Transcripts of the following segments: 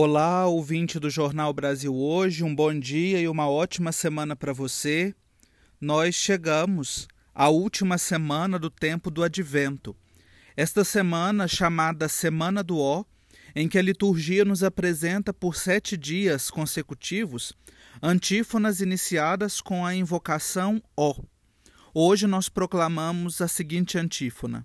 Olá, ouvinte do Jornal Brasil Hoje, um bom dia e uma ótima semana para você. Nós chegamos à última semana do tempo do Advento. Esta semana, chamada Semana do Ó, em que a liturgia nos apresenta por sete dias consecutivos antífonas iniciadas com a invocação Ó. Hoje nós proclamamos a seguinte antífona: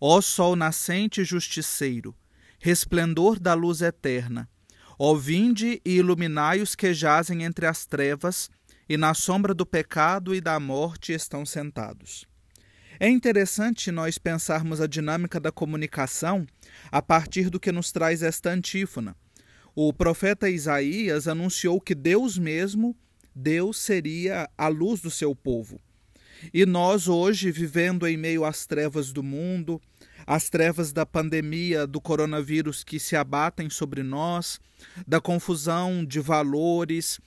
Ó Sol nascente e justiceiro, resplendor da luz eterna Ó vinde e iluminai os que jazem entre as trevas e na sombra do pecado e da morte estão sentados. É interessante nós pensarmos a dinâmica da comunicação a partir do que nos traz esta antífona. O profeta Isaías anunciou que Deus mesmo, Deus seria a luz do seu povo. E nós hoje, vivendo em meio às trevas do mundo, as trevas da pandemia do coronavírus que se abatem sobre nós, da confusão de valores,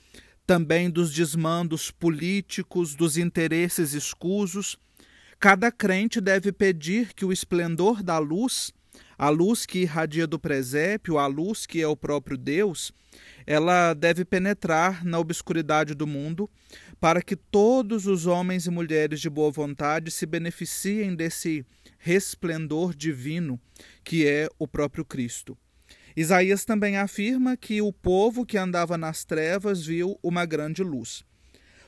também dos desmandos políticos, dos interesses escusos. Cada crente deve pedir que o esplendor da luz, a luz que irradia do presépio, a luz que é o próprio Deus, ela deve penetrar na obscuridade do mundo para que todos os homens e mulheres de boa vontade se beneficiem desse resplendor divino que é o próprio Cristo. Isaías também afirma que o povo que andava nas trevas viu uma grande luz.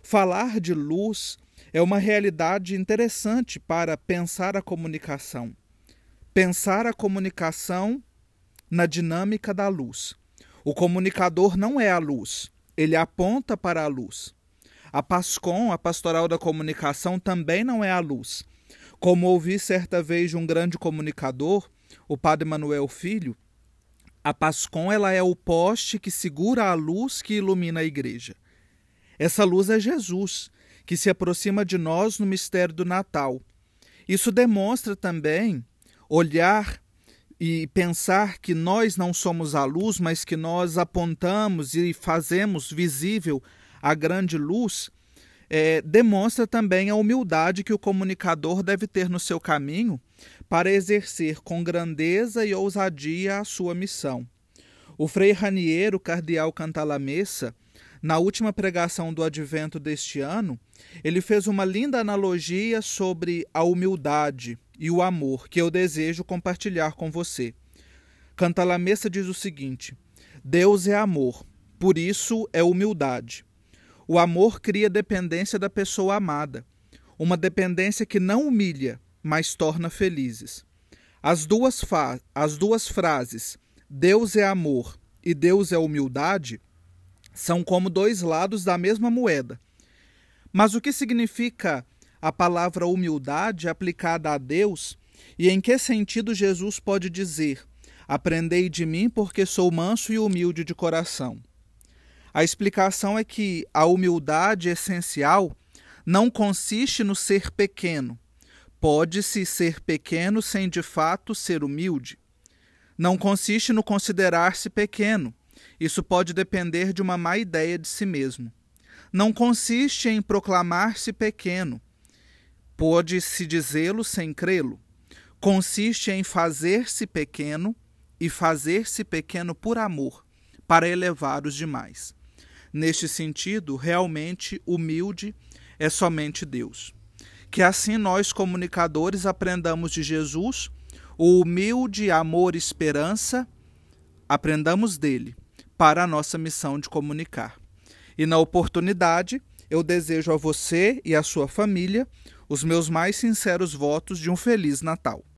Falar de luz é uma realidade interessante para pensar a comunicação. Pensar a comunicação na dinâmica da luz. O comunicador não é a luz, ele aponta para a luz. A PASCOM, a Pastoral da Comunicação, também não é a luz, como ouvi certa vez de um grande comunicador, o padre Manuel Filho, a Pascom ela é o poste que segura a luz que ilumina a igreja. Essa luz é Jesus, que se aproxima de nós no mistério do Natal. Isso demonstra também olhar e pensar que nós não somos a luz, mas que nós apontamos e fazemos visível a grande luz é, demonstra também a humildade que o comunicador deve ter no seu caminho para exercer com grandeza e ousadia a sua missão. O Frei Raniero, cardeal Cantalamessa, na última pregação do advento deste ano, ele fez uma linda analogia sobre a humildade e o amor que eu desejo compartilhar com você. Cantalamessa diz o seguinte: Deus é amor, por isso é humildade. O amor cria dependência da pessoa amada, uma dependência que não humilha, mas torna felizes. As duas, as duas frases, Deus é amor e Deus é humildade, são como dois lados da mesma moeda. Mas o que significa a palavra humildade aplicada a Deus e em que sentido Jesus pode dizer: Aprendei de mim, porque sou manso e humilde de coração? A explicação é que a humildade essencial não consiste no ser pequeno. Pode-se ser pequeno sem de fato ser humilde. Não consiste no considerar-se pequeno. Isso pode depender de uma má ideia de si mesmo. Não consiste em proclamar-se pequeno. Pode-se dizê-lo sem crê-lo. Consiste em fazer-se pequeno e fazer-se pequeno por amor, para elevar os demais. Neste sentido, realmente humilde é somente Deus. Que assim nós, comunicadores, aprendamos de Jesus o humilde amor e esperança, aprendamos dele para a nossa missão de comunicar. E na oportunidade, eu desejo a você e à sua família os meus mais sinceros votos de um Feliz Natal.